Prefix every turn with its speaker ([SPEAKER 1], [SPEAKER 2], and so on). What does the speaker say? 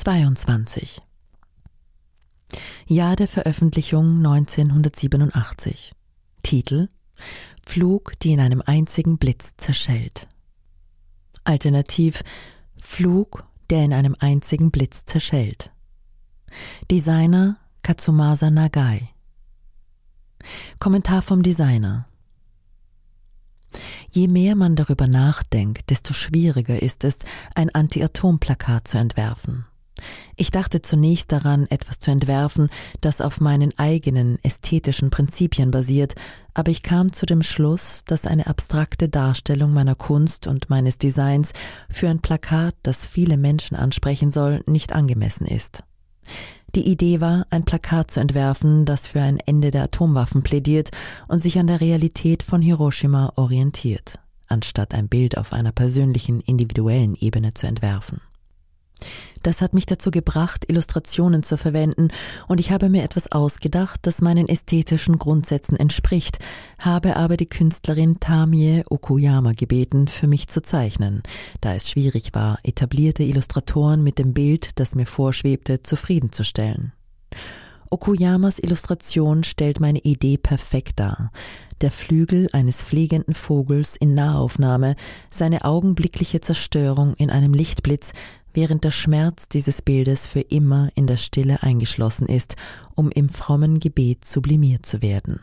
[SPEAKER 1] 22 Jahr der Veröffentlichung 1987 Titel Flug, die in einem einzigen Blitz zerschellt. Alternativ Flug, der in einem einzigen Blitz zerschellt. Designer Katsumasa Nagai. Kommentar vom Designer. Je mehr man darüber nachdenkt, desto schwieriger ist es, ein Anti-Atom-Plakat zu entwerfen. Ich dachte zunächst daran, etwas zu entwerfen, das auf meinen eigenen ästhetischen Prinzipien basiert, aber ich kam zu dem Schluss, dass eine abstrakte Darstellung meiner Kunst und meines Designs für ein Plakat, das viele Menschen ansprechen soll, nicht angemessen ist. Die Idee war, ein Plakat zu entwerfen, das für ein Ende der Atomwaffen plädiert und sich an der Realität von Hiroshima orientiert, anstatt ein Bild auf einer persönlichen, individuellen Ebene zu entwerfen. Das hat mich dazu gebracht, Illustrationen zu verwenden, und ich habe mir etwas ausgedacht, das meinen ästhetischen Grundsätzen entspricht, habe aber die Künstlerin Tamie Okuyama gebeten, für mich zu zeichnen, da es schwierig war, etablierte Illustratoren mit dem Bild, das mir vorschwebte, zufriedenzustellen. Okuyamas Illustration stellt meine Idee perfekt dar. Der Flügel eines fliegenden Vogels in Nahaufnahme, seine augenblickliche Zerstörung in einem Lichtblitz, während der Schmerz dieses Bildes für immer in der Stille eingeschlossen ist, um im frommen Gebet sublimiert zu werden.